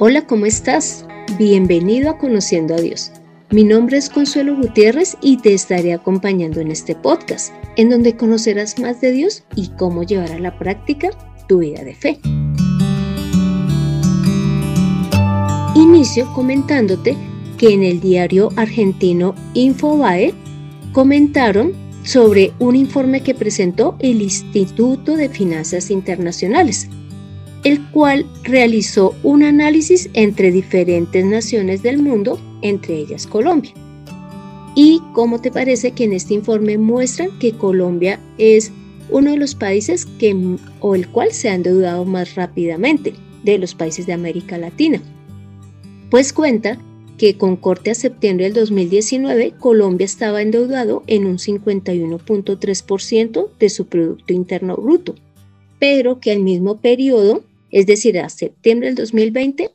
Hola, ¿cómo estás? Bienvenido a Conociendo a Dios. Mi nombre es Consuelo Gutiérrez y te estaré acompañando en este podcast, en donde conocerás más de Dios y cómo llevar a la práctica tu vida de fe. Inicio comentándote que en el diario argentino Infobae comentaron sobre un informe que presentó el Instituto de Finanzas Internacionales, el cual realizó un análisis entre diferentes naciones del mundo, entre ellas Colombia. ¿Y cómo te parece que en este informe muestran que Colombia es uno de los países que, o el cual se ha endeudado más rápidamente de los países de América Latina? Pues cuenta que con corte a septiembre del 2019, Colombia estaba endeudado en un 51.3% de su Producto Interno Bruto, pero que al mismo periodo, es decir, a septiembre del 2020,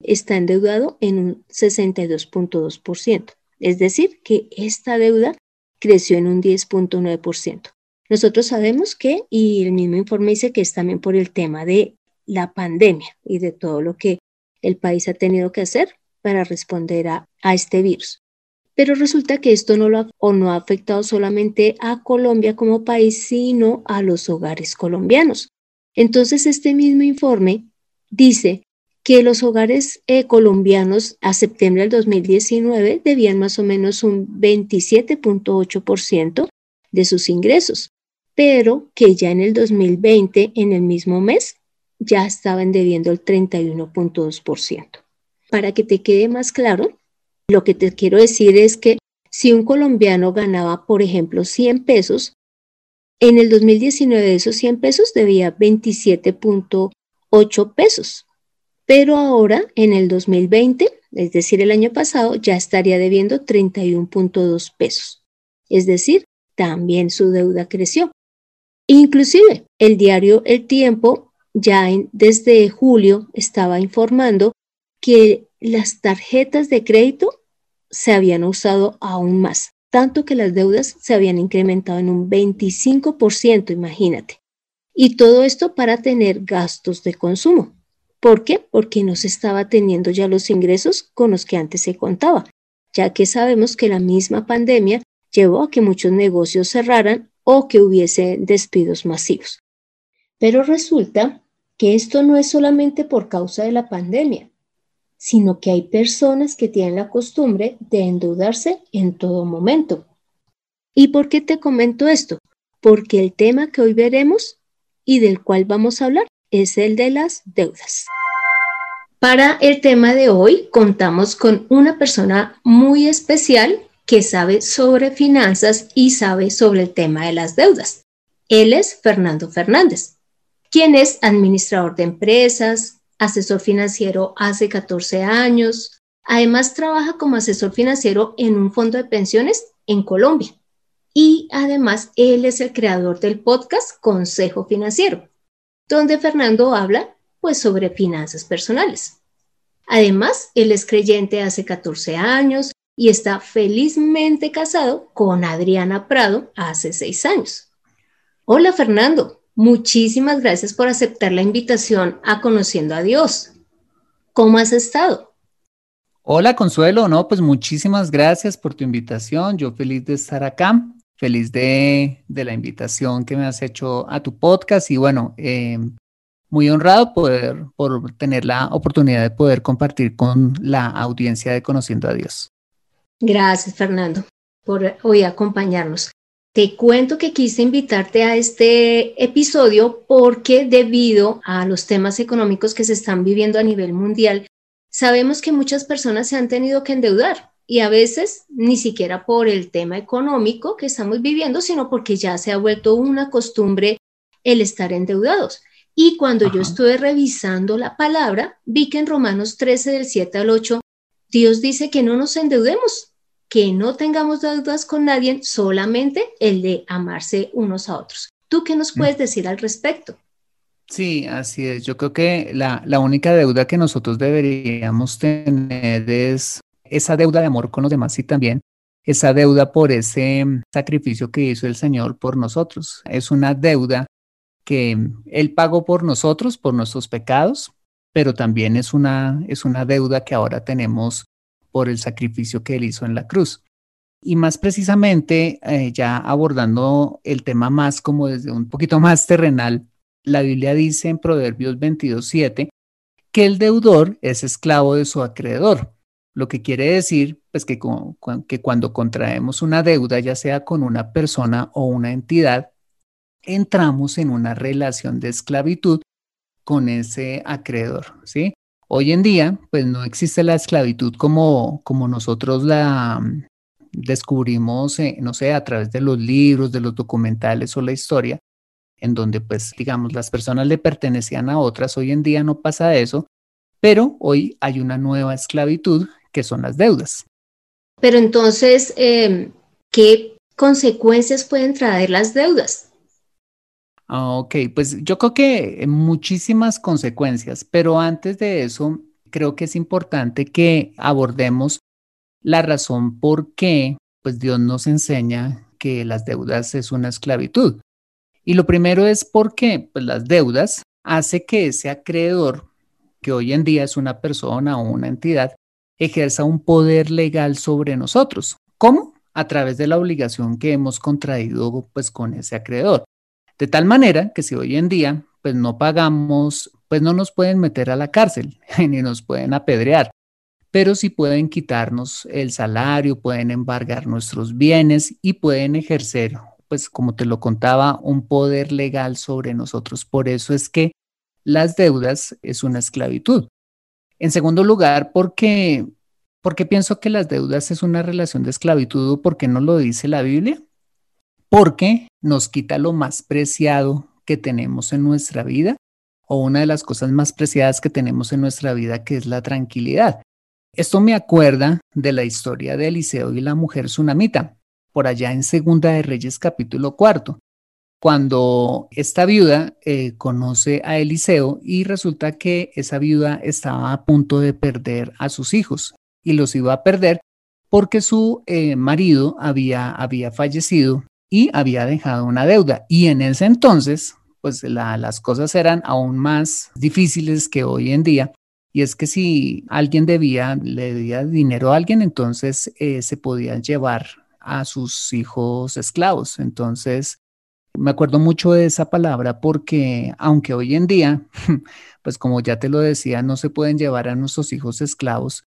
está endeudado en un 62.2%. Es decir, que esta deuda creció en un 10.9%. Nosotros sabemos que, y el mismo informe dice que es también por el tema de la pandemia y de todo lo que el país ha tenido que hacer para responder a, este virus. Pero resulta que esto no, lo o no ha afectado solamente a Colombia como país, sino a los hogares colombianos. Entonces, este mismo informe dice que los hogares eh, colombianos a septiembre del 2019 debían más o menos un 27.8% de sus ingresos, pero que ya en el 2020, en el mismo mes, ya estaban debiendo el 31.2%. Para que te quede más claro, lo que te quiero decir es que si un colombiano ganaba, por ejemplo, 100 pesos, en el 2019 de esos 100 pesos debía 27.8 pesos. Pero ahora, en el 2020, es decir, el año pasado, ya estaría debiendo 31.2 pesos. Es decir, también su deuda creció. Inclusive, el diario El Tiempo ya desde julio estaba informando que las tarjetas de crédito se habían usado aún más, tanto que las deudas se habían incrementado en un 25%, imagínate. Y todo esto para tener gastos de consumo. ¿Por qué? Porque no se estaba teniendo ya los ingresos con los que antes se contaba, ya que sabemos que la misma pandemia llevó a que muchos negocios cerraran o que hubiese despidos masivos. Pero resulta que esto no es solamente por causa de la pandemia, sino que hay personas que tienen la costumbre de endeudarse en todo momento. ¿Y por qué te comento esto? Porque el tema que hoy veremos y del cual vamos a hablar es el de las deudas. Para el tema de hoy contamos con una persona muy especial que sabe sobre finanzas y sabe sobre el tema de las deudas. Él es Fernando Fernández, quien es administrador de empresas, asesor financiero hace 14 años. Además, trabaja como asesor financiero en un fondo de pensiones en Colombia. Y además, él es el creador del podcast Consejo Financiero, donde Fernando habla pues sobre finanzas personales. Además, él es creyente hace 14 años y está felizmente casado con Adriana Prado hace 6 años. Hola Fernando, Muchísimas gracias por aceptar la invitación a Conociendo a Dios. ¿Cómo has estado? Hola Consuelo, no, pues muchísimas gracias por tu invitación. Yo feliz de estar acá, feliz de, la invitación que me has hecho a tu podcast y bueno, em, muy honrado poder, por tener la oportunidad de poder compartir con la audiencia de Conociendo a Dios. Gracias Fernando por hoy acompañarnos. Te cuento que quise invitarte a este episodio porque debido a los temas económicos que se están viviendo a nivel mundial, sabemos que muchas personas se han tenido que endeudar y a veces ni siquiera por el tema económico que estamos viviendo, sino porque ya se ha vuelto una costumbre el estar endeudados. Y cuando yo estuve revisando la palabra, vi que en Romanos 13 del 7 al 8, Dios dice que no nos endeudemos, que no tengamos deudas con nadie, solamente el de amarse unos a otros. ¿Tú qué nos puedes decir al respecto? Sí, así es. Yo creo que la, la única deuda que nosotros deberíamos tener es esa deuda de amor con los demás y también esa deuda por ese sacrificio que hizo el Señor por nosotros. Es una deuda que Él pagó por nosotros, por nuestros pecados, pero también es una, es una deuda que ahora tenemos por el sacrificio que él hizo en la cruz. Y más precisamente, eh, ya abordando el tema más como desde un poquito más terrenal, la Biblia dice en Proverbios 22.7 que el deudor es esclavo de su acreedor, lo que quiere decir pues que, que cuando contraemos una deuda, ya sea con una persona o una entidad, entramos en una relación de esclavitud con ese acreedor, ¿sí? Hoy en día, pues no existe la esclavitud como, como nosotros la mm, descubrimos, eh, no sé, a través de los libros, de los documentales o la historia, en donde pues digamos las personas le pertenecían a otras. Hoy en día no pasa eso, pero hoy hay una nueva esclavitud que son las deudas. Pero entonces, em, ¿qué consecuencias pueden traer las deudas? Ah, ok, pues yo creo que muchísimas consecuencias, pero antes de eso, creo que es importante que abordemos la razón por qué pues Dios nos enseña que las deudas es una esclavitud. Y lo primero es porque pues, las deudas hace que ese acreedor, que hoy en día es una persona o una entidad, ejerza un poder legal sobre nosotros. ¿Cómo? A través de la obligación que hemos contraído pues con ese acreedor. De tal manera que si hoy en día pues no pagamos, pues no nos pueden meter a la cárcel ni nos pueden apedrear, pero sí pueden quitarnos el salario, pueden embargar nuestros bienes y pueden ejercer pues como te lo contaba, un poder legal sobre nosotros. Por eso es que las deudas es una esclavitud. En segundo lugar, porque, porque pienso que las deudas es una relación de esclavitud, porque no lo dice la Biblia, porque nos quita lo más preciado que tenemos en nuestra vida o una de las cosas más preciadas que tenemos en nuestra vida, que es la tranquilidad. Esto me acuerda de la historia de Eliseo y la mujer tsunamita por allá en Segunda de Reyes capítulo cuarto, cuando esta viuda eh, conoce a Eliseo y resulta que esa viuda estaba a punto de perder a sus hijos y los iba a perder porque su eh, marido había, había fallecido y había dejado una deuda. Y en ese entonces, pues las cosas eran aún más difíciles que hoy en día. Y es que si alguien debía, le debía dinero a alguien, entonces eh, se podían llevar a sus hijos esclavos. Entonces, me acuerdo mucho de esa palabra porque aunque hoy en día, pues como ya te lo decía, no se pueden llevar a nuestros hijos esclavos,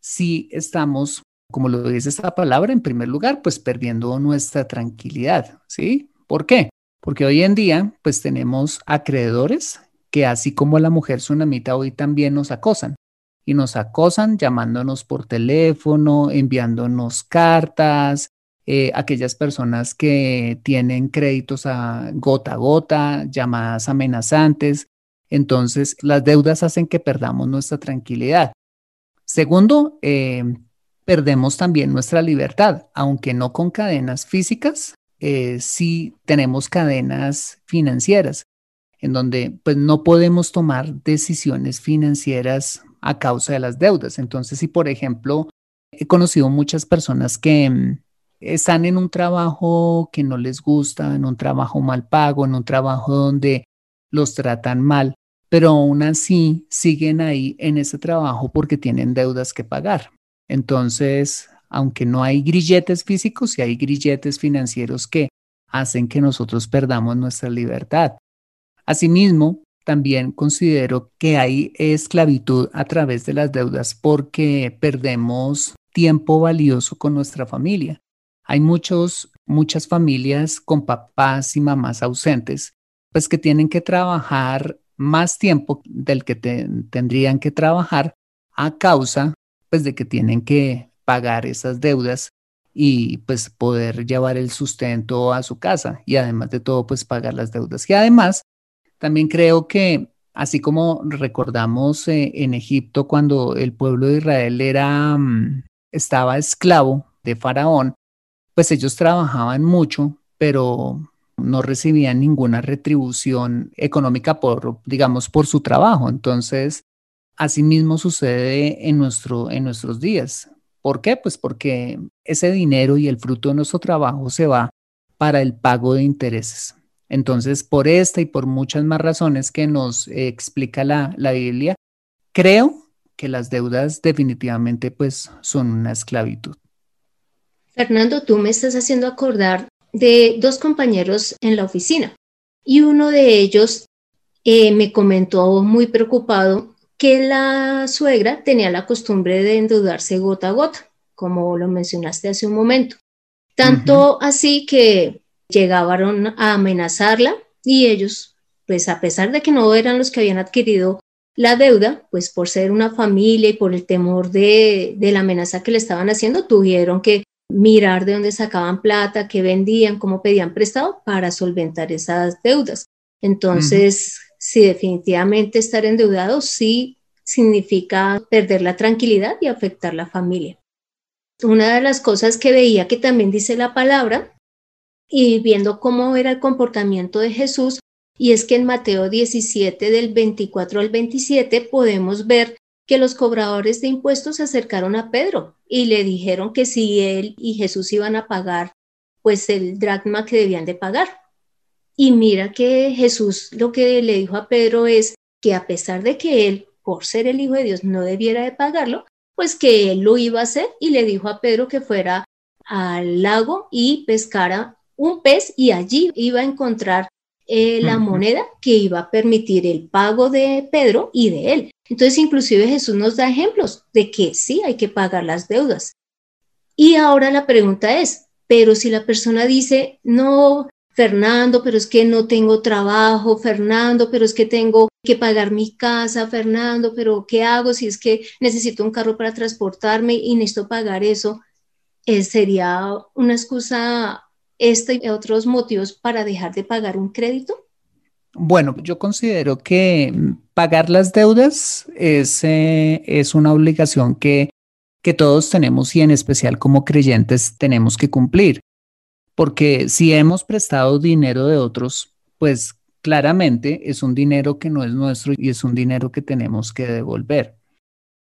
sí estamos, como lo dice esa palabra, en primer lugar, pues perdiendo nuestra tranquilidad, ¿sí? ¿Por qué? Porque hoy en día, pues tenemos acreedores que así como la mujer tsunamita hoy también nos acosan y nos acosan llamándonos por teléfono, enviándonos cartas, eh, aquellas personas que tienen créditos a gota a gota, llamadas amenazantes. Entonces, las deudas hacen que perdamos nuestra tranquilidad. Segundo, eh, perdemos también nuestra libertad, aunque no con cadenas físicas, eh, sí tenemos cadenas financieras, en donde pues no podemos tomar decisiones financieras a causa de las deudas. Entonces, si por ejemplo, he conocido muchas personas que mm, están en un trabajo que no les gusta, en un trabajo mal pago, en un trabajo donde los tratan mal, pero aún así siguen ahí en ese trabajo porque tienen deudas que pagar. Entonces, aunque no hay grilletes físicos, sí hay grilletes financieros que hacen que nosotros perdamos nuestra libertad. Asimismo, también considero que hay esclavitud a través de las deudas porque perdemos tiempo valioso con nuestra familia. Hay muchos, muchas familias con papás y mamás ausentes, pues que tienen que trabajar más tiempo del que tendrían que trabajar a causa pues de que tienen que pagar esas deudas y pues poder llevar el sustento a su casa y además de todo pues pagar las deudas. Y además también creo que así como recordamos eh, en Egipto cuando el pueblo de Israel era mm, estaba esclavo de Faraón, pues ellos trabajaban mucho, pero no recibían ninguna retribución económica por, digamos, por su trabajo. Entonces, asimismo sucede en, nuestro, en nuestros días. ¿Por qué? Pues porque ese dinero y el fruto de nuestro trabajo se va para el pago de intereses. Entonces, por esta y por muchas más razones que nos explica la, la Biblia, creo que las deudas definitivamente pues son una esclavitud. Fernando, tú me estás haciendo acordar de dos compañeros en la oficina y uno de ellos eh, me comentó muy preocupado que la suegra tenía la costumbre de endeudarse gota a gota, como lo mencionaste hace un momento. Tanto así que llegaron a amenazarla y ellos, pues a pesar de que no eran los que habían adquirido la deuda, pues por ser una familia y por el temor de, de la amenaza que le estaban haciendo, tuvieron que mirar de dónde sacaban plata, qué vendían, cómo pedían prestado para solventar esas deudas. Entonces, si definitivamente estar endeudado sí significa perder la tranquilidad y afectar la familia. Una de las cosas que veía que también dice la palabra y viendo cómo era el comportamiento de Jesús, y es que en Mateo 17 del 24 al 27 podemos ver que los cobradores de impuestos se acercaron a Pedro y le dijeron que si él y Jesús iban a pagar, pues el dracma que debían de pagar. Y mira que Jesús lo que le dijo a Pedro es que a pesar de que él, por ser el Hijo de Dios, no debiera de pagarlo, pues que él lo iba a hacer y le dijo a Pedro que fuera al lago y pescara un pez y allí iba a encontrar eh, la moneda que iba a permitir el pago de Pedro y de él. Entonces, inclusive Jesús nos da ejemplos de que sí hay que pagar las deudas. Y ahora la pregunta es, pero si la persona dice, no, Fernando, pero es que no tengo trabajo, Fernando, pero es que tengo que pagar mi casa, Fernando, pero ¿qué hago si es que necesito un carro para transportarme y necesito pagar eso? Eh, sería una excusa este y otros motivos para dejar de pagar un crédito? Bueno, yo considero que pagar las deudas es, eh, es una obligación que, que todos tenemos y en especial como creyentes tenemos que cumplir. Porque si hemos prestado dinero de otros, pues claramente es un dinero que no es nuestro y es un dinero que tenemos que devolver.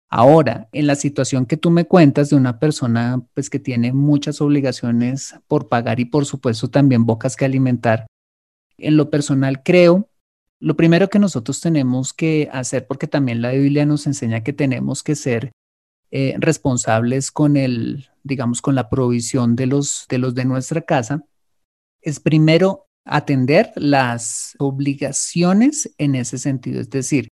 Ahora, en la situación que tú me cuentas de una persona pues que tiene muchas obligaciones por pagar y por supuesto también bocas que alimentar, en lo personal creo, lo primero que nosotros tenemos que hacer, porque también la Biblia nos enseña que tenemos que ser eh, responsables con el, digamos, con la provisión de los, de los de nuestra casa, es primero atender las obligaciones en ese sentido, es decir,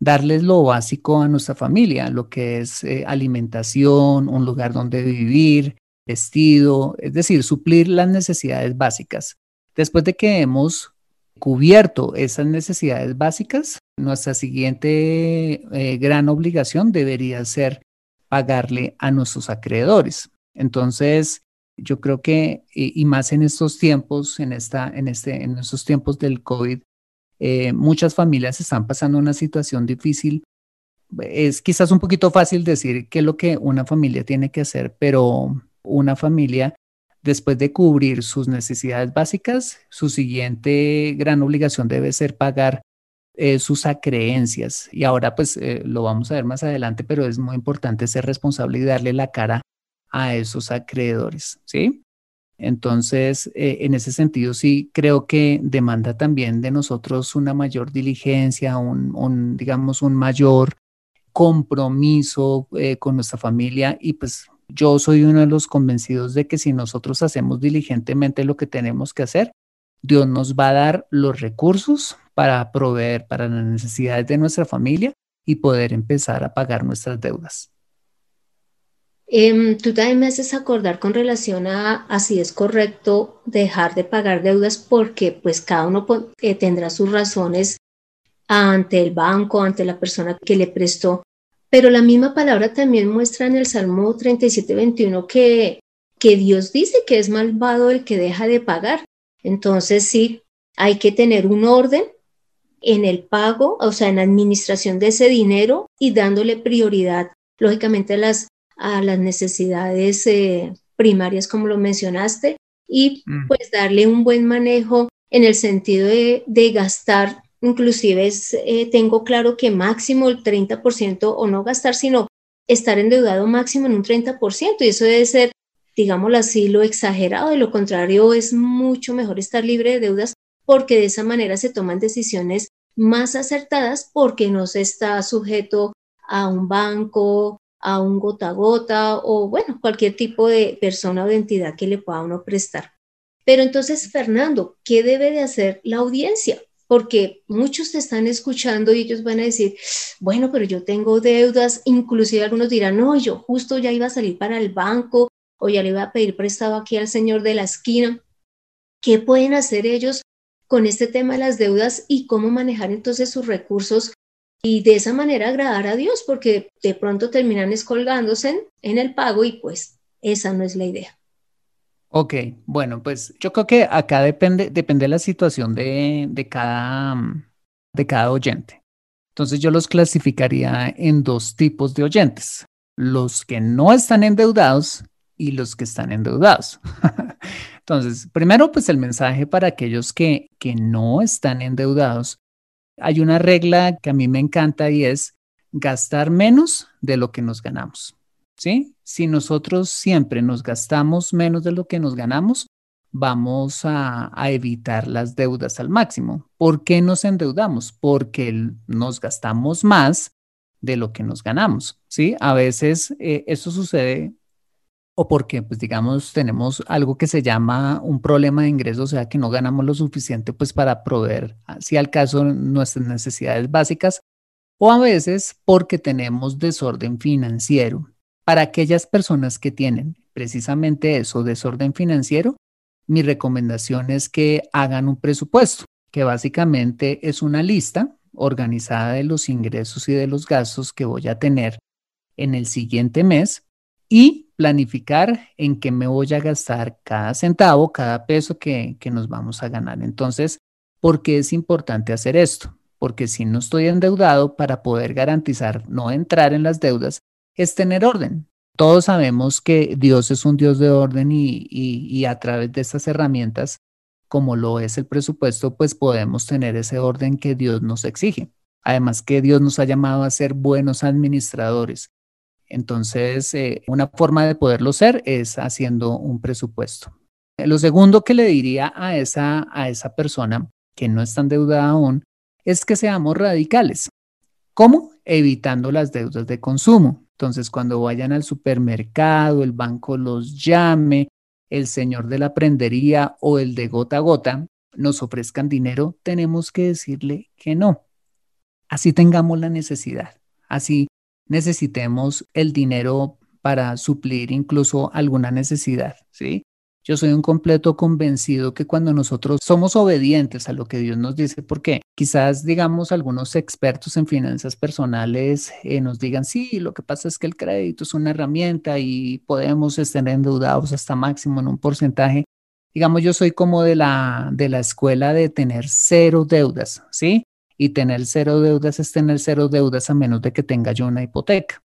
darles lo básico a nuestra familia, lo que es eh, alimentación, un lugar donde vivir, vestido, es decir, suplir las necesidades básicas. Después de que hemos cubierto esas necesidades básicas, nuestra siguiente eh, gran obligación debería ser pagarle a nuestros acreedores. Entonces, yo creo que, y, más en estos tiempos, en, esta, en, este, en estos tiempos del COVID, eh, muchas familias están pasando una situación difícil. Es quizás un poquito fácil decir qué es lo que una familia tiene que hacer, pero una familia, después de cubrir sus necesidades básicas, su siguiente gran obligación debe ser pagar eh, sus acreencias. Y ahora pues eh, lo vamos a ver más adelante, pero es muy importante ser responsable y darle la cara a esos acreedores, ¿sí? Entonces, eh, en ese sentido, sí creo que demanda también de nosotros una mayor diligencia, un, digamos, un mayor compromiso con nuestra familia y pues yo soy uno de los convencidos de que si nosotros hacemos diligentemente lo que tenemos que hacer, Dios nos va a dar los recursos para proveer para las necesidades de nuestra familia y poder empezar a pagar nuestras deudas. Em, tú también me haces acordar con relación a, si es correcto dejar de pagar deudas porque pues cada uno eh, tendrá sus razones ante el banco, ante la persona que le prestó. Pero la misma palabra también muestra en el Salmo 37, 21 que, que Dios dice que es malvado el que deja de pagar. Entonces sí, hay que tener un orden en el pago, o sea, en la administración de ese dinero y dándole prioridad, lógicamente, a las a las necesidades eh, primarias, como lo mencionaste, y mm. pues darle un buen manejo en el sentido de, gastar, inclusive eh, tengo claro que máximo el 30% o no gastar, sino estar endeudado máximo en un 30%, y eso debe ser, digámoslo así, lo exagerado, de lo contrario es mucho mejor estar libre de deudas porque de esa manera se toman decisiones más acertadas porque no se está sujeto a un banco, a un gota a gota o bueno, cualquier tipo de persona o de entidad que le pueda uno prestar. Pero entonces, Fernando, ¿qué debe de hacer la audiencia? Porque muchos te están escuchando y ellos van a decir, bueno, pero yo tengo deudas, inclusive algunos dirán, no, yo justo ya iba a salir para el banco o ya le iba a pedir prestado aquí al señor de la esquina. ¿Qué pueden hacer ellos con este tema de las deudas y cómo manejar entonces sus recursos y de esa manera agradar a Dios, porque de pronto terminan escolgándose en, el pago y pues esa no es la idea. Ok, bueno, pues yo creo que acá depende, depende de la situación de, de, cada, de cada oyente. Entonces yo los clasificaría en dos tipos de oyentes, los que no están endeudados y los que están endeudados. Entonces, primero, pues el mensaje para aquellos que, que no están endeudados hay una regla que a mí me encanta y es gastar menos de lo que nos ganamos. ¿Sí? Si nosotros siempre nos gastamos menos de lo que nos ganamos, vamos a, evitar las deudas al máximo. ¿Por qué nos endeudamos? Porque nos gastamos más de lo que nos ganamos. ¿Sí? A veces eh, eso sucede o porque, pues digamos, tenemos algo que se llama un problema de ingresos, o sea, que no ganamos lo suficiente pues para proveer, ah, si al caso, nuestras necesidades básicas, o a veces porque tenemos desorden financiero. Para aquellas personas que tienen precisamente eso, desorden financiero, mi recomendación es que hagan un presupuesto, que básicamente es una lista organizada de los ingresos y de los gastos que voy a tener en el siguiente mes y planificar en qué me voy a gastar cada centavo, cada peso que, nos vamos a ganar. Entonces, ¿por qué es importante hacer esto? Porque si no estoy endeudado, para poder garantizar no entrar en las deudas, es tener orden. Todos sabemos que Dios es un Dios de orden y, y a través de estas herramientas, como lo es el presupuesto, pues podemos tener ese orden que Dios nos exige. Además que Dios nos ha llamado a ser buenos administradores entonces, eh, una forma de poderlo ser es haciendo un presupuesto. Lo segundo que le diría a esa, a esa persona que no está endeudada aún es que seamos radicales. ¿Cómo? Evitando las deudas de consumo. Entonces, cuando vayan al supermercado, el banco los llame, el señor de la prendería o el de gota a gota nos ofrezcan dinero, tenemos que decirle que no. Así tengamos la necesidad. Así necesitemos el dinero para suplir incluso alguna necesidad, ¿sí? Yo soy un completo convencido que cuando nosotros somos obedientes a lo que Dios nos dice, porque quizás, digamos, algunos expertos en finanzas personales eh, nos digan, sí, lo que pasa es que el crédito es una herramienta y podemos estar endeudados hasta máximo en un porcentaje. Digamos, yo soy como de la, de la escuela de tener cero deudas, ¿sí? Y tener cero deudas es tener cero deudas a menos de que tenga yo una hipoteca.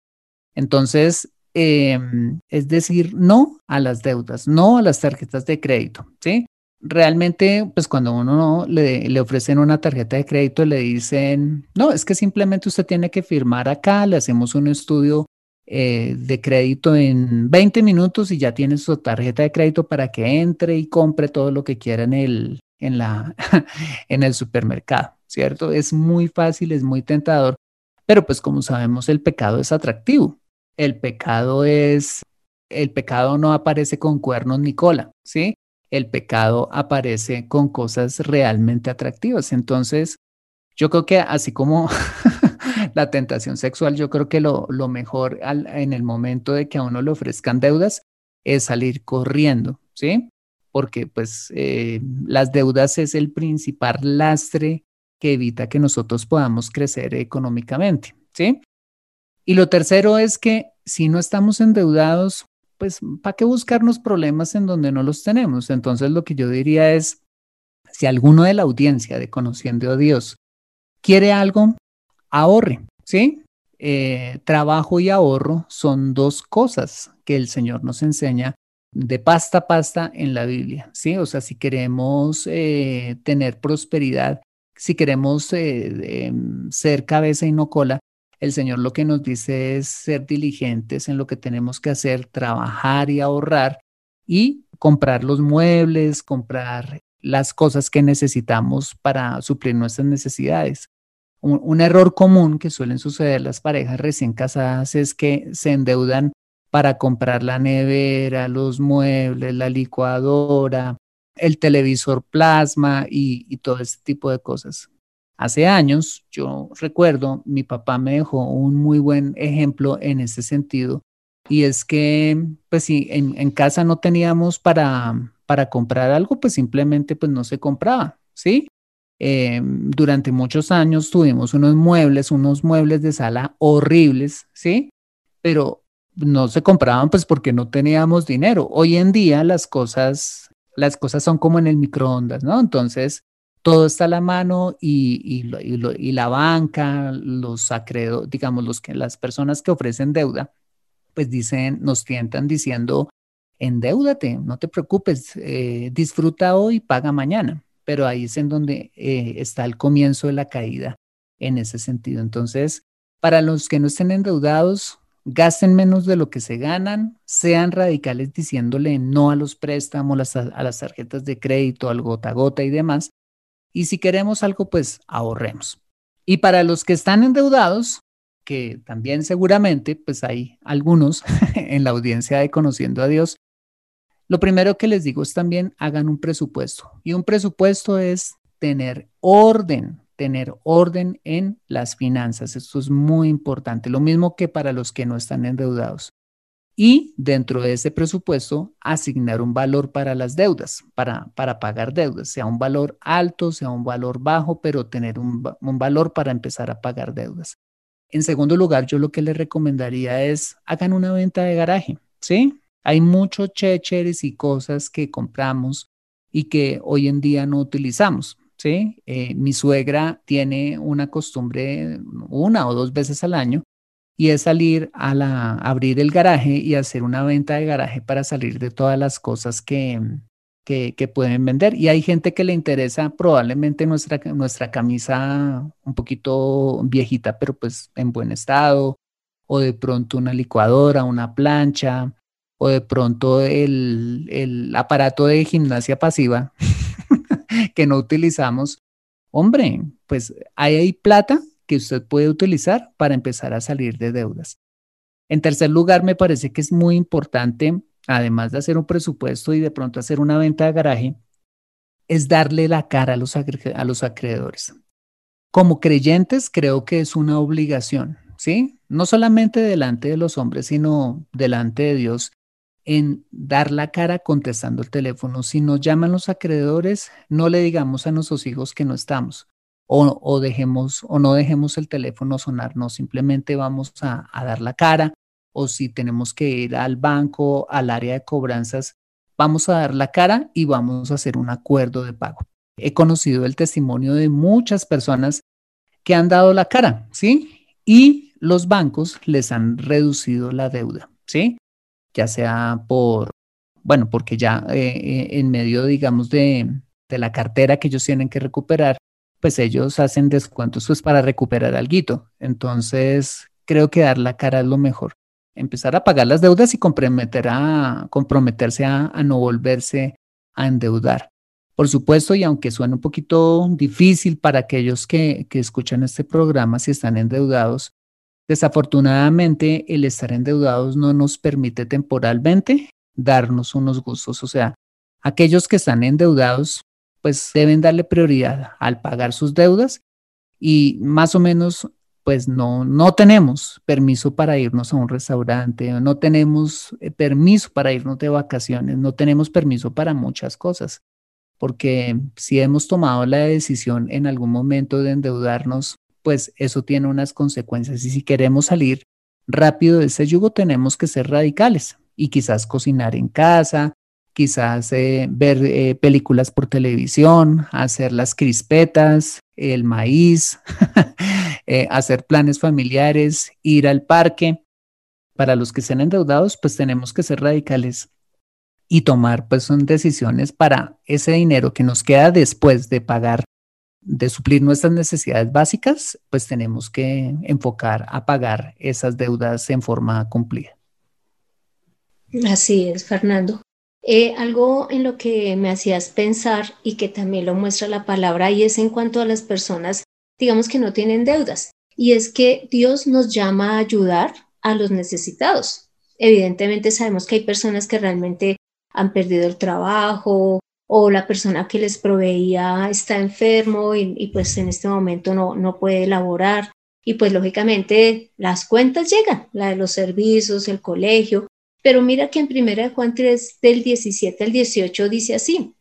Entonces, em, es decir, no a las deudas, no a las tarjetas de crédito, ¿sí? Realmente, pues cuando uno le, le ofrecen una tarjeta de crédito, le dicen, no, es que simplemente usted tiene que firmar acá, le hacemos un estudio eh, de crédito en 20 minutos y ya tiene su tarjeta de crédito para que entre y compre todo lo que quiera en el, en la, en el supermercado. ¿cierto? Es muy fácil, es muy tentador, pero pues como sabemos el pecado es atractivo. El pecado es, el pecado no aparece con cuernos ni cola, ¿sí? El pecado aparece con cosas realmente atractivas. Entonces, yo creo que así como la tentación sexual, yo creo que lo, lo mejor en el momento de que a uno le ofrezcan deudas es salir corriendo, ¿sí? Porque pues eh, las deudas es el principal lastre que evita que nosotros podamos crecer económicamente, ¿sí? Y lo tercero es que si no estamos endeudados, pues ¿para qué buscarnos problemas en donde no los tenemos? Entonces lo que yo diría es, si alguno de la audiencia de Conociendo a Dios quiere algo, ahorre, ¿sí? Eh, trabajo y ahorro son dos cosas que el Señor nos enseña de pasta a pasta en la Biblia, ¿sí? O sea, si queremos eh, tener prosperidad, si queremos eh, em, ser cabeza y no cola, el Señor lo que nos dice es ser diligentes en lo que tenemos que hacer, trabajar y ahorrar y comprar los muebles, comprar las cosas que necesitamos para suplir nuestras necesidades. un, error común que suelen suceder las parejas recién casadas es que se endeudan para comprar la nevera, los muebles, la licuadora, el televisor plasma y, todo este tipo de cosas. Hace años, yo recuerdo, mi papá me dejó un muy buen ejemplo en ese sentido y es que, pues si en, casa no teníamos para, para comprar algo, pues simplemente pues no se compraba, ¿sí? Eh, durante muchos años tuvimos unos muebles, unos muebles de sala horribles, ¿sí? Pero no se compraban pues porque no teníamos dinero. Hoy en día las cosas, las cosas son como en el microondas, ¿no? Entonces, todo está a la mano y, y, la banca, los acreedores, digamos, los que, las personas que ofrecen deuda, pues dicen, nos tientan diciendo, endeúdate, no te preocupes, eh, disfruta hoy, paga mañana pero ahí es en donde eh, está el comienzo de la caída en ese sentido. Entonces, para los que no estén endeudados, gasten menos de lo que se ganan, sean radicales diciéndole no a los préstamos, a las tarjetas de crédito, al gota a gota y demás. Y si queremos algo, pues ahorremos. Y para los que están endeudados, que también seguramente, pues hay algunos en la audiencia de Conociendo a Dios, lo primero que les digo es también hagan un presupuesto. Y un presupuesto es tener orden, tener orden en las finanzas. Esto es muy importante. Lo mismo que para los que no están endeudados. Y dentro de ese presupuesto, asignar un valor para las deudas, para, para pagar deudas, sea un valor alto, sea un valor bajo, pero tener un, un valor para empezar a pagar deudas. En segundo lugar, yo lo que les recomendaría es hagan una venta de garaje, ¿sí? Hay muchos checheres y cosas que compramos y que hoy en día no utilizamos. ¿Sí? Eh, mi suegra tiene una costumbre una o dos veces al año y es salir a la, abrir el garaje y hacer una venta de garaje para salir de todas las cosas que, que, que, pueden vender. Y hay gente que le interesa probablemente nuestra, nuestra camisa un poquito viejita, pero pues en buen estado, o de pronto una licuadora, una plancha, o de pronto el, aparato de gimnasia pasiva que no utilizamos, hombre, pues ahí hay plata que usted puede utilizar para empezar a salir de deudas. En tercer lugar, me parece que es muy importante, además de hacer un presupuesto y de pronto hacer una venta de garaje, es darle la cara a los, a los acreedores. Como creyentes, creo que es una obligación, ¿sí? No solamente delante de los hombres, sino delante de Dios, en dar la cara contestando el teléfono. Si nos llaman los acreedores, no le digamos a nuestros hijos que no estamos o, dejemos o no dejemos el teléfono sonar, no, simplemente vamos a, a dar la cara o si tenemos que ir al banco, al área de cobranzas, vamos a dar la cara y vamos a hacer un acuerdo de pago. He conocido el testimonio de muchas personas que han dado la cara, ¿sí? Y los bancos les han reducido la deuda, ¿sí? Ya sea por, bueno, porque ya eh, eh, en medio, digamos, de, de, la cartera que ellos tienen que recuperar, pues ellos hacen descuentos pues, para recuperar algo. Entonces, creo que dar la cara es lo mejor. Empezar a pagar las deudas y comprometer a, comprometerse a, a no volverse a endeudar. Por supuesto, y aunque suene un poquito difícil para aquellos que, que escuchan este programa si están endeudados, Desafortunadamente, el estar endeudados no nos permite temporalmente darnos unos gustos. O sea, aquellos que están endeudados, pues deben darle prioridad al pagar sus deudas y más o menos, pues no, no tenemos permiso para irnos a un restaurante, no tenemos eh, permiso para irnos de vacaciones, no tenemos permiso para muchas cosas. Porque si hemos tomado la decisión en algún momento de endeudarnos, pues eso tiene unas consecuencias. Y si queremos salir rápido de ese yugo, tenemos que ser radicales y quizás cocinar en casa, quizás eh, ver eh, películas por televisión, hacer las crispetas, el maíz, eh, hacer planes familiares, ir al parque. Para los que estén endeudados, pues tenemos que ser radicales y tomar pues son decisiones para ese dinero que nos queda después de pagar de suplir nuestras necesidades básicas, pues tenemos que enfocar a pagar esas deudas en forma cumplida. Así es, Fernando. Eh, algo en lo que me hacías pensar y que también lo muestra la palabra y es en cuanto a las personas digamos que no tienen deudas. Y es que Dios nos llama a ayudar a los necesitados. Evidentemente sabemos que hay personas que realmente han perdido el trabajo o la persona que les proveía está enfermo y, pues en este momento no, no puede laborar. Y pues lógicamente las cuentas llegan, la de los servicios, el colegio. Pero mira que en 1 Juan 3 del 17 al 18 dice así,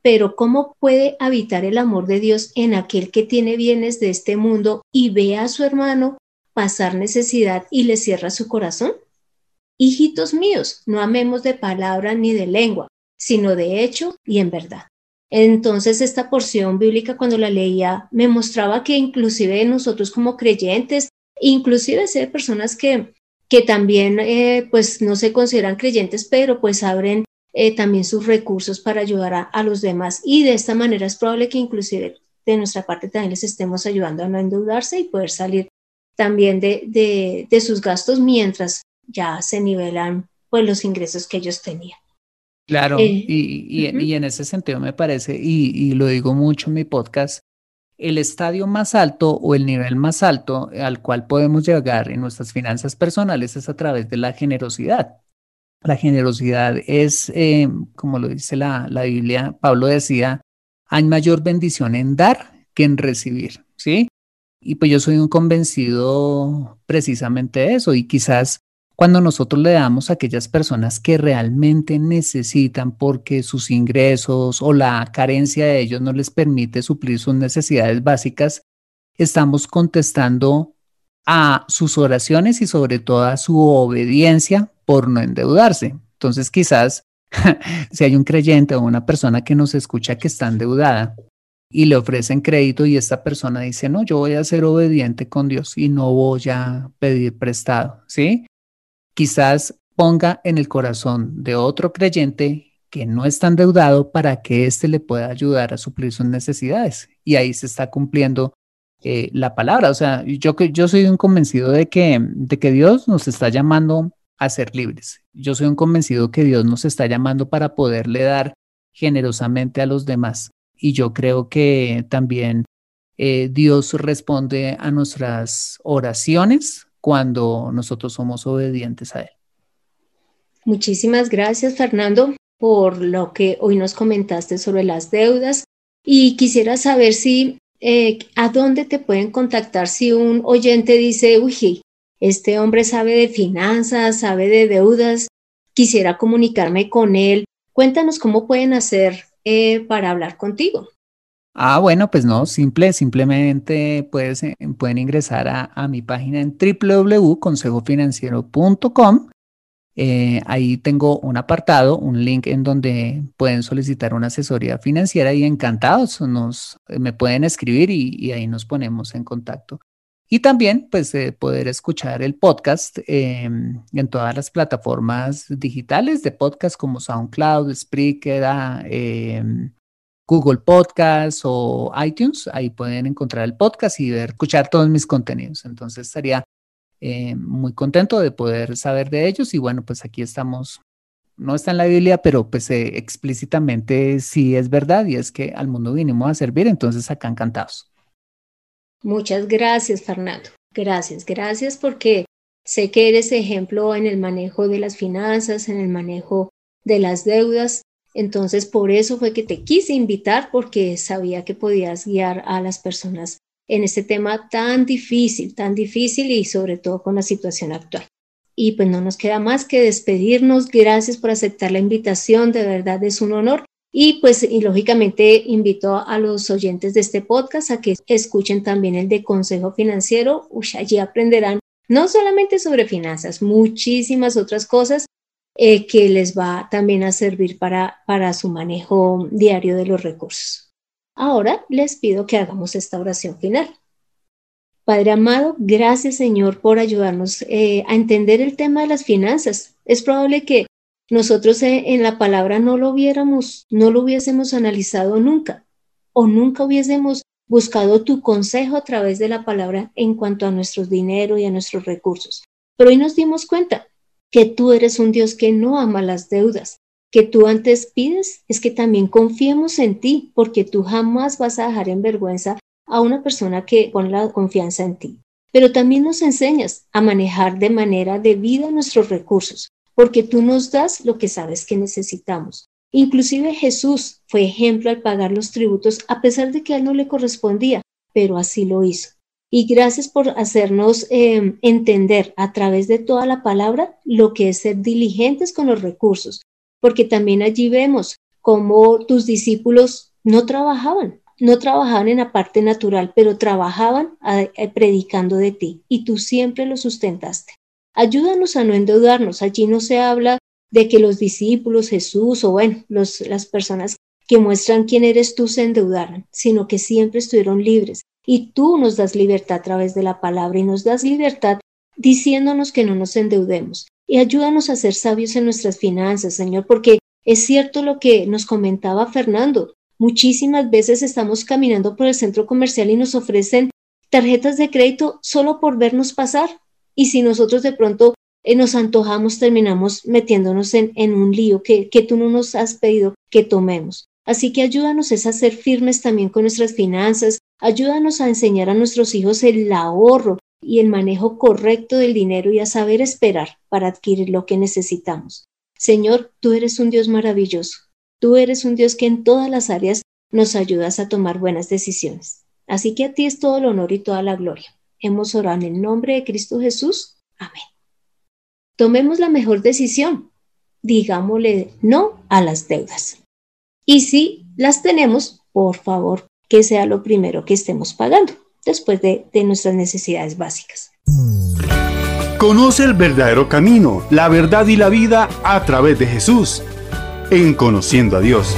pero ¿cómo puede habitar el amor de Dios en aquel que tiene bienes de este mundo y ve a su hermano pasar necesidad y le cierra su corazón? Hijitos míos, no amemos de palabra ni de lengua, sino de hecho y en verdad. Entonces esta porción bíblica cuando la leía me mostraba que inclusive nosotros como creyentes, inclusive ser personas que, que también eh, pues no se consideran creyentes, pero pues abren eh, también sus recursos para ayudar a, a, los demás y de esta manera es probable que inclusive de nuestra parte también les estemos ayudando a no endeudarse y poder salir también de, de, de sus gastos mientras ya se nivelan pues los ingresos que ellos tenían. Claro, eh, y, y, en ese sentido me parece, y, lo digo mucho en mi podcast, el estadio más alto o el nivel más alto al cual podemos llegar en nuestras finanzas personales es a través de la generosidad. La generosidad es, eh, como lo dice la, la Biblia, Pablo decía, hay mayor bendición en dar que en recibir, ¿sí? Y pues yo soy un convencido precisamente de eso y quizás cuando nosotros le damos a aquellas personas que realmente necesitan porque sus ingresos o la carencia de ellos no les permite suplir sus necesidades básicas, estamos contestando a sus oraciones y sobre todo a su obediencia por no endeudarse. Entonces quizás si hay un creyente o una persona que nos escucha que está endeudada y le ofrecen crédito y esta persona dice, no, yo voy a ser obediente con Dios y no voy a pedir prestado, ¿sí? Quizás ponga en el corazón de otro creyente que no está endeudado para que éste le pueda ayudar a suplir sus necesidades. Y ahí se está cumpliendo eh, la palabra. O sea, yo, yo soy un convencido de que, de que Dios nos está llamando a ser libres. Yo soy un convencido que Dios nos está llamando para poderle dar generosamente a los demás. Y yo creo que también eh, Dios responde a nuestras oraciones cuando nosotros somos obedientes a Él. Muchísimas gracias, Fernando, por lo que hoy nos comentaste sobre las deudas. Y quisiera saber si, eh, a dónde te pueden contactar si un oyente dice, uy, este hombre sabe de finanzas, sabe de deudas, quisiera comunicarme con él. Cuéntanos cómo pueden hacer eh, para hablar contigo. Ah, bueno, pues no, simple, simplemente puedes, eh, pueden ingresar a, mi página en www.consejofinanciero.com. Eh, ahí tengo un apartado, un link en donde pueden solicitar una asesoría financiera y encantados nos eh, me pueden escribir y, ahí nos ponemos en contacto. Y también, pues, poder escuchar el podcast en todas las plataformas digitales de podcast como SoundCloud, Spreaker, ah, Google Podcast o iTunes. Ahí pueden encontrar el podcast y ver, escuchar todos mis contenidos. Entonces estaría eh, muy contento de poder saber de ellos. Y bueno, pues aquí estamos. No está en la Biblia, pero pues eh, explícitamente sí es verdad y es que al mundo vinimos a servir, entonces acá encantados. Muchas gracias, Fernando. Gracias, gracias porque sé que eres ejemplo en el manejo de las finanzas, en el manejo de las deudas entonces, por eso fue que te quise invitar, porque sabía que podías guiar a las personas en este tema tan difícil, tan difícil y sobre todo con la situación actual. Y pues no nos queda más que despedirnos. Gracias por aceptar la invitación, de verdad es un honor. Y pues, y lógicamente invito a los oyentes de este podcast a que escuchen también el de Consejo Financiero. allí aprenderán no solamente sobre finanzas, muchísimas otras cosas eh, que les va también a servir para, para su manejo diario de los recursos. Ahora les pido que hagamos esta oración final. Padre amado, gracias Señor por ayudarnos eh, a entender el tema de las finanzas. Es probable que nosotros eh, en la palabra no lo viéramos, no lo hubiésemos analizado nunca o nunca hubiésemos buscado tu consejo a través de la palabra en cuanto a nuestro dinero y a nuestros recursos. Pero hoy nos dimos cuenta que tú eres un Dios que no ama las deudas, que tú antes pides es que también confiemos en ti, porque tú jamás vas a dejar en vergüenza a una persona que pone la confianza en ti. Pero también nos enseñas a manejar de manera debida nuestros recursos, porque tú nos das lo que sabes que necesitamos. Inclusive Jesús fue ejemplo al pagar los tributos a pesar de que a él no le correspondía, pero así lo hizo. Y gracias por hacernos em, entender a través de toda la palabra lo que es ser diligentes con los recursos, porque también allí vemos cómo tus discípulos no trabajaban, no trabajaban en la parte natural, pero trabajaban eh, predicando de ti y tú siempre lo sustentaste. Ayúdanos a no endeudarnos. Allí no se habla de que los discípulos, Jesús o bueno, las personas que muestran quién eres tú se endeudaran, sino que siempre estuvieron libres. Y tú nos das libertad a través de la palabra y nos das libertad diciéndonos que no nos endeudemos. Y ayúdanos a ser sabios en nuestras finanzas, Señor, porque es cierto lo que nos comentaba Fernando. Muchísimas veces estamos caminando por el centro comercial y nos ofrecen tarjetas de crédito solo por vernos pasar. Y si nosotros de pronto eh, nos antojamos, terminamos metiéndonos en, un lío que tú no nos has pedido que tomemos. Así que ayúdanos a ser firmes también con nuestras finanzas, ayúdanos a enseñar a nuestros hijos el ahorro y el manejo correcto del dinero y a saber esperar para adquirir lo que necesitamos. Señor, tú eres un Dios maravilloso. Tú eres un Dios que en todas las áreas nos ayudas a tomar buenas decisiones. Así que a ti es todo el honor y toda la gloria. Hemos orado en el nombre de Cristo Jesús. Amén. Tomemos la mejor decisión. Digámosle no a las deudas. Y si las tenemos, por favor, que sea lo primero que estemos pagando, después de, de nuestras necesidades básicas. Conoce el verdadero camino, la verdad y la vida a través de Jesús, en Conociendo a Dios.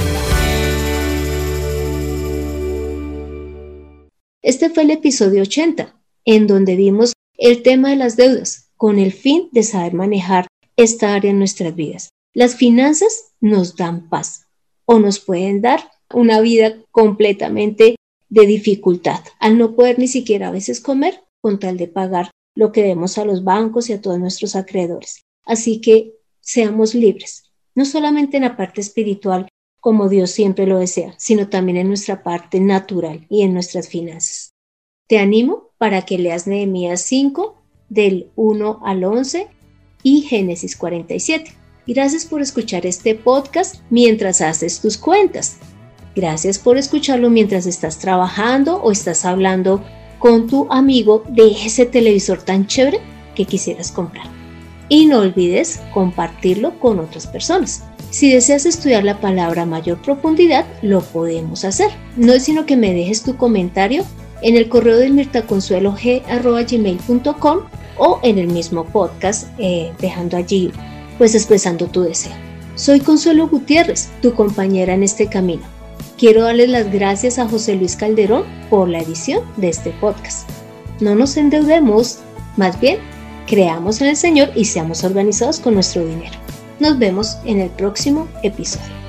Este fue el episodio 80, en donde vimos el tema de las deudas, con el fin de saber manejar esta área en nuestras vidas. Las finanzas nos dan paz o nos pueden dar una vida completamente de dificultad, al no poder ni siquiera a veces comer con tal de pagar lo que demos a los bancos y a todos nuestros acreedores. Así que seamos libres, no solamente en la parte espiritual, como Dios siempre lo desea, sino también en nuestra parte natural y en nuestras finanzas. Te animo para que leas Nehemías 5 del 1 al 11 y Génesis 47. Gracias por escuchar este podcast mientras haces tus cuentas. Gracias por escucharlo mientras estás trabajando o estás hablando con tu amigo de ese televisor tan chévere que quisieras comprar. Y no olvides compartirlo con otras personas. Si deseas estudiar la palabra mayor profundidad, lo podemos hacer. No es sino que me dejes tu comentario en el correo de mirtaconsuelog.gmail.com o en el mismo podcast, eh, dejando allí, pues expresando tu deseo. Soy Consuelo Gutiérrez, tu compañera en este camino. Quiero darles las gracias a José Luis Calderón por la edición de este podcast. No nos endeudemos, más bien, creamos en el Señor y seamos organizados con nuestro dinero. Nos vemos en el próximo episodio.